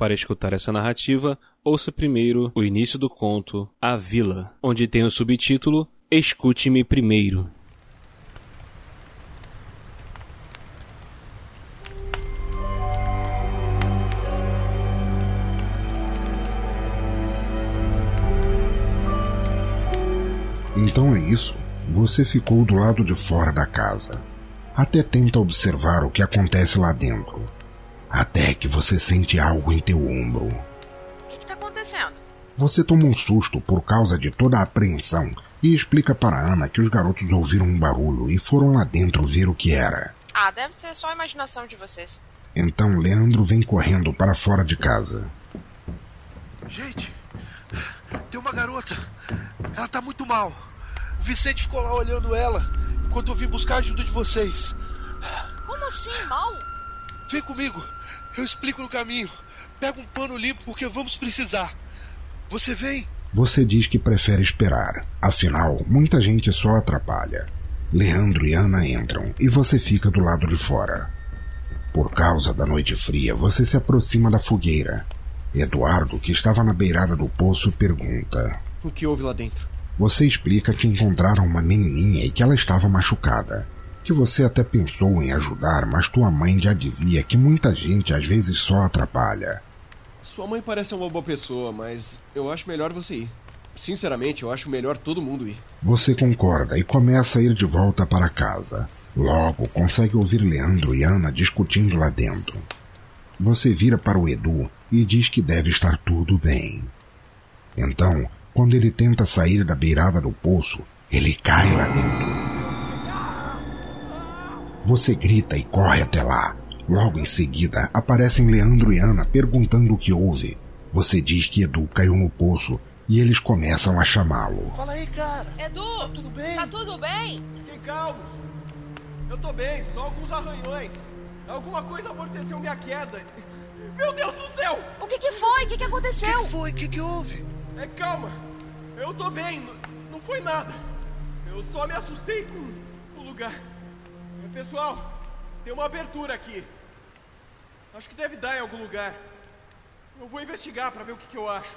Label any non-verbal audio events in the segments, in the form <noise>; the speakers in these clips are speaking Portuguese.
Para escutar essa narrativa, ouça primeiro o início do conto A Vila, onde tem o subtítulo Escute-me Primeiro. Então é isso. Você ficou do lado de fora da casa. Até tenta observar o que acontece lá dentro. Até que você sente algo em teu ombro. O que está acontecendo? Você toma um susto por causa de toda a apreensão e explica para Ana que os garotos ouviram um barulho e foram lá dentro ver o que era. Ah, deve ser só a imaginação de vocês. Então Leandro vem correndo para fora de casa. Gente, tem uma garota. Ela tá muito mal. O Vicente ficou lá olhando ela quando eu vim buscar a ajuda de vocês. Como assim, mal? Vem comigo, eu explico no caminho. Pega um pano limpo porque vamos precisar. Você vem? Você diz que prefere esperar. Afinal, muita gente só atrapalha. Leandro e Ana entram e você fica do lado de fora. Por causa da noite fria, você se aproxima da fogueira. Eduardo, que estava na beirada do poço, pergunta: O que houve lá dentro? Você explica que encontraram uma menininha e que ela estava machucada. Que você até pensou em ajudar, mas tua mãe já dizia que muita gente às vezes só atrapalha. Sua mãe parece uma boa pessoa, mas eu acho melhor você ir. Sinceramente, eu acho melhor todo mundo ir. Você concorda e começa a ir de volta para casa. Logo, consegue ouvir Leandro e Ana discutindo lá dentro. Você vira para o Edu e diz que deve estar tudo bem. Então, quando ele tenta sair da beirada do poço, ele cai lá dentro. Você grita e corre até lá. Logo em seguida, aparecem Leandro e Ana perguntando o que houve. Você diz que Edu caiu no poço e eles começam a chamá-lo. Fala aí, cara. Edu! Tá tudo bem? Tá tudo bem? Fiquem calmos. Eu tô bem, só alguns arranhões. Alguma coisa amorteceu minha queda. Meu Deus do céu! O que, que foi? O que, que O aconteceu? que foi? O que, que houve? É, calma. Eu tô bem, n- não foi nada. Eu só me assustei com o lugar. Pessoal, tem uma abertura aqui. Acho que deve dar em algum lugar. Eu vou investigar pra ver o que, que eu acho.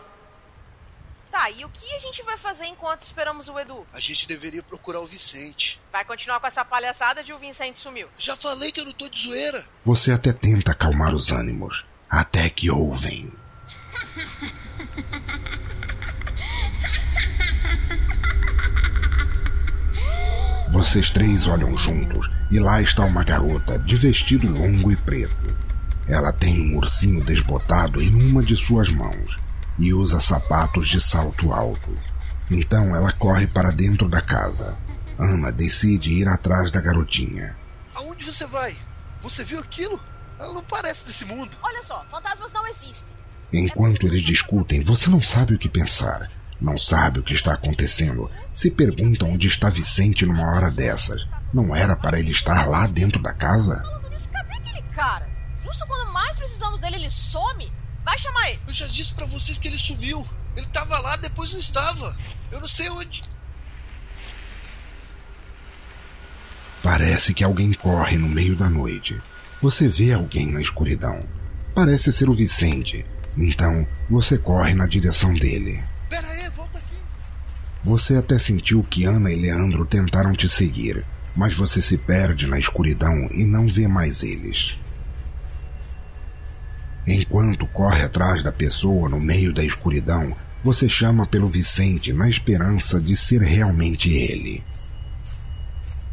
Tá, e o que a gente vai fazer enquanto esperamos o Edu? A gente deveria procurar o Vicente. Vai continuar com essa palhaçada de o Vincent sumiu. Já falei que eu não tô de zoeira. Você até tenta acalmar os ânimos, até que ouvem. <laughs> Vocês três olham juntos e lá está uma garota de vestido longo e preto. Ela tem um ursinho desbotado em uma de suas mãos e usa sapatos de salto alto. Então ela corre para dentro da casa. Ana decide ir atrás da garotinha. Aonde você vai? Você viu aquilo? Ela não parece desse mundo. Olha só, fantasmas não existem. Enquanto eles discutem, você não sabe o que pensar. Não sabe o que está acontecendo. Se pergunta onde está Vicente numa hora dessas. Não era para ele estar lá dentro da casa? Nisso, cadê aquele cara? Justo quando mais precisamos dele, ele some? Vai chamar ele. Eu já disse pra vocês que ele sumiu. Ele tava lá, depois não estava. Eu não sei onde. Parece que alguém corre no meio da noite. Você vê alguém na escuridão. Parece ser o Vicente. Então você corre na direção dele. Pera aí. Você até sentiu que Ana e Leandro tentaram te seguir, mas você se perde na escuridão e não vê mais eles. Enquanto corre atrás da pessoa no meio da escuridão, você chama pelo Vicente na esperança de ser realmente ele.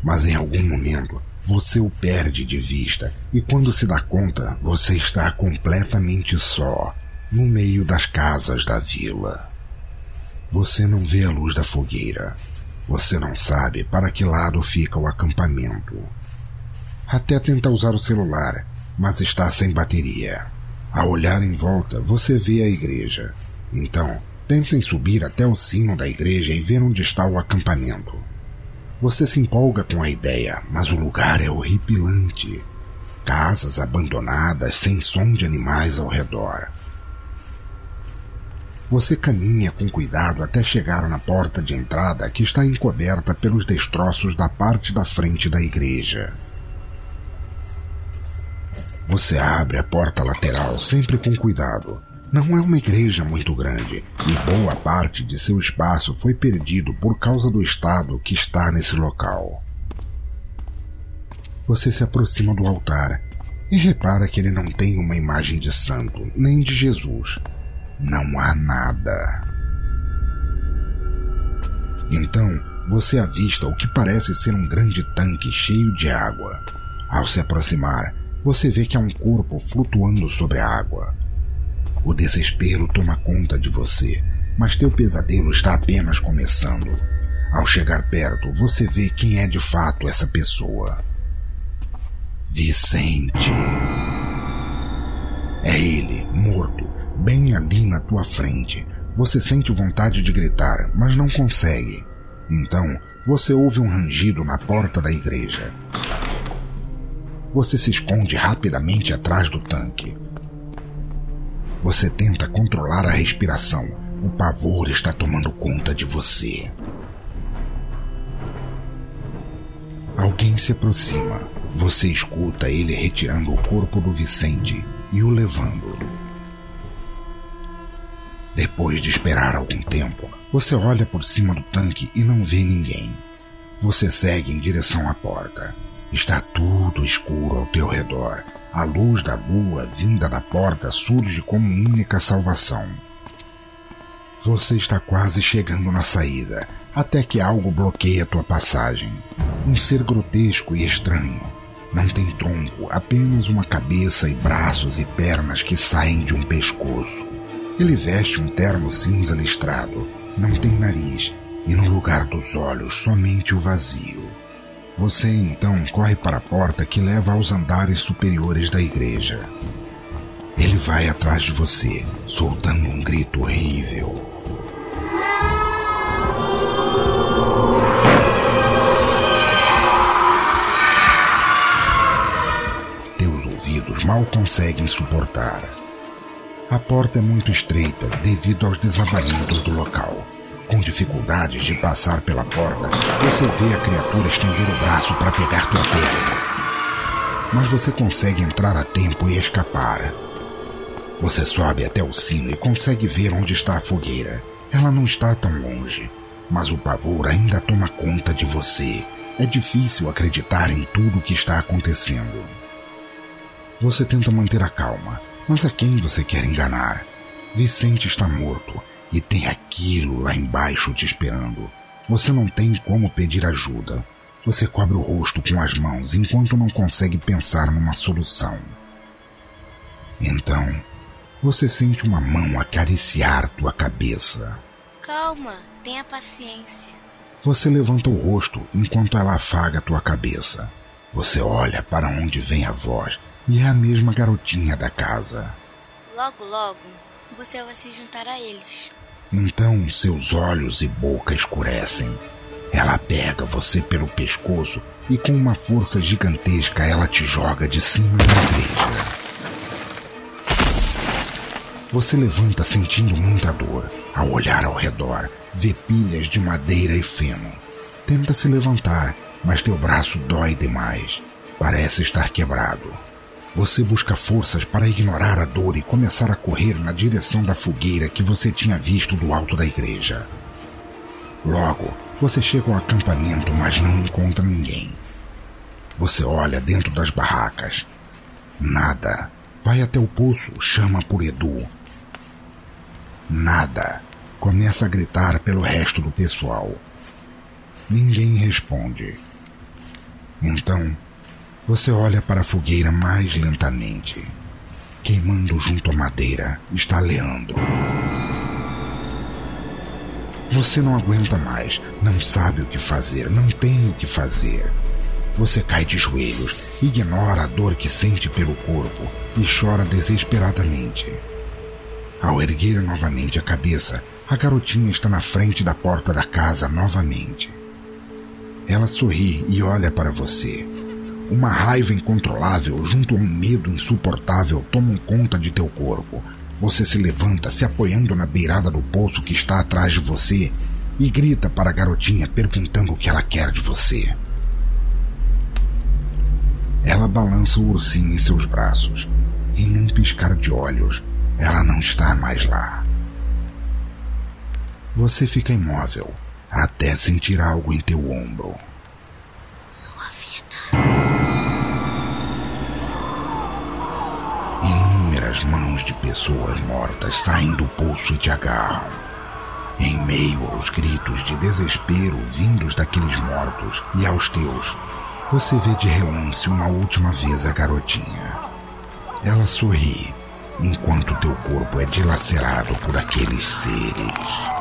Mas em algum momento você o perde de vista e quando se dá conta, você está completamente só, no meio das casas da vila. Você não vê a luz da fogueira. Você não sabe para que lado fica o acampamento. Até tenta usar o celular, mas está sem bateria. Ao olhar em volta, você vê a igreja. Então, pensa em subir até o sino da igreja e ver onde está o acampamento. Você se empolga com a ideia, mas o lugar é horripilante. Casas abandonadas sem som de animais ao redor. Você caminha com cuidado até chegar na porta de entrada que está encoberta pelos destroços da parte da frente da igreja. Você abre a porta lateral sempre com cuidado. Não é uma igreja muito grande e boa parte de seu espaço foi perdido por causa do estado que está nesse local. Você se aproxima do altar e repara que ele não tem uma imagem de santo nem de Jesus. Não há nada. Então, você avista o que parece ser um grande tanque cheio de água. Ao se aproximar, você vê que há um corpo flutuando sobre a água. O desespero toma conta de você, mas teu pesadelo está apenas começando. Ao chegar perto, você vê quem é de fato essa pessoa. Vicente. É ele, morto, bem ali na tua frente. Você sente vontade de gritar, mas não consegue. Então, você ouve um rangido na porta da igreja. Você se esconde rapidamente atrás do tanque. Você tenta controlar a respiração. O pavor está tomando conta de você. Alguém se aproxima. Você escuta ele retirando o corpo do Vicente e o levando. Depois de esperar algum tempo, você olha por cima do tanque e não vê ninguém. Você segue em direção à porta. Está tudo escuro ao teu redor. A luz da lua vinda da porta surge como única salvação. Você está quase chegando na saída, até que algo bloqueia tua passagem. Um ser grotesco e estranho. Não tem tronco, apenas uma cabeça e braços e pernas que saem de um pescoço. Ele veste um terno cinza listrado, não tem nariz e no lugar dos olhos somente o vazio. Você então corre para a porta que leva aos andares superiores da igreja. Ele vai atrás de você, soltando um grito horrível. Teus ouvidos mal conseguem suportar. A porta é muito estreita devido aos desabamentos do local com dificuldades de passar pela porta, você vê a criatura estender o braço para pegar tua perna. Mas você consegue entrar a tempo e escapar. Você sobe até o cimo e consegue ver onde está a fogueira. Ela não está tão longe, mas o pavor ainda toma conta de você. É difícil acreditar em tudo o que está acontecendo. Você tenta manter a calma, mas a quem você quer enganar? Vicente está morto e tem aquilo lá embaixo te esperando. Você não tem como pedir ajuda. Você cobre o rosto com as mãos enquanto não consegue pensar numa solução. Então, você sente uma mão acariciar tua cabeça. Calma, tenha paciência. Você levanta o rosto enquanto ela afaga tua cabeça. Você olha para onde vem a voz e é a mesma garotinha da casa. Logo, logo, você vai se juntar a eles. Então seus olhos e boca escurecem. Ela pega você pelo pescoço e com uma força gigantesca ela te joga de cima da igreja. Você levanta sentindo muita dor. Ao olhar ao redor, vê pilhas de madeira e feno. Tenta se levantar, mas teu braço dói demais. Parece estar quebrado. Você busca forças para ignorar a dor e começar a correr na direção da fogueira que você tinha visto do alto da igreja. Logo, você chega ao acampamento, mas não encontra ninguém. Você olha dentro das barracas. Nada. Vai até o poço, chama por Edu. Nada. Começa a gritar pelo resto do pessoal. Ninguém responde. Então, você olha para a fogueira mais lentamente. Queimando junto à madeira está Leandro. Você não aguenta mais, não sabe o que fazer, não tem o que fazer. Você cai de joelhos, ignora a dor que sente pelo corpo e chora desesperadamente. Ao erguer novamente a cabeça, a garotinha está na frente da porta da casa novamente. Ela sorri e olha para você. Uma raiva incontrolável junto a um medo insuportável tomam conta de teu corpo. Você se levanta, se apoiando na beirada do poço que está atrás de você, e grita para a garotinha perguntando o que ela quer de você. Ela balança o ursinho em seus braços. E num piscar de olhos, ela não está mais lá. Você fica imóvel até sentir algo em teu ombro. Sua mãos de pessoas mortas saem do poço e te agarram. Em meio aos gritos de desespero vindos daqueles mortos e aos teus, você vê de relance uma última vez a garotinha. Ela sorri enquanto teu corpo é dilacerado por aqueles seres.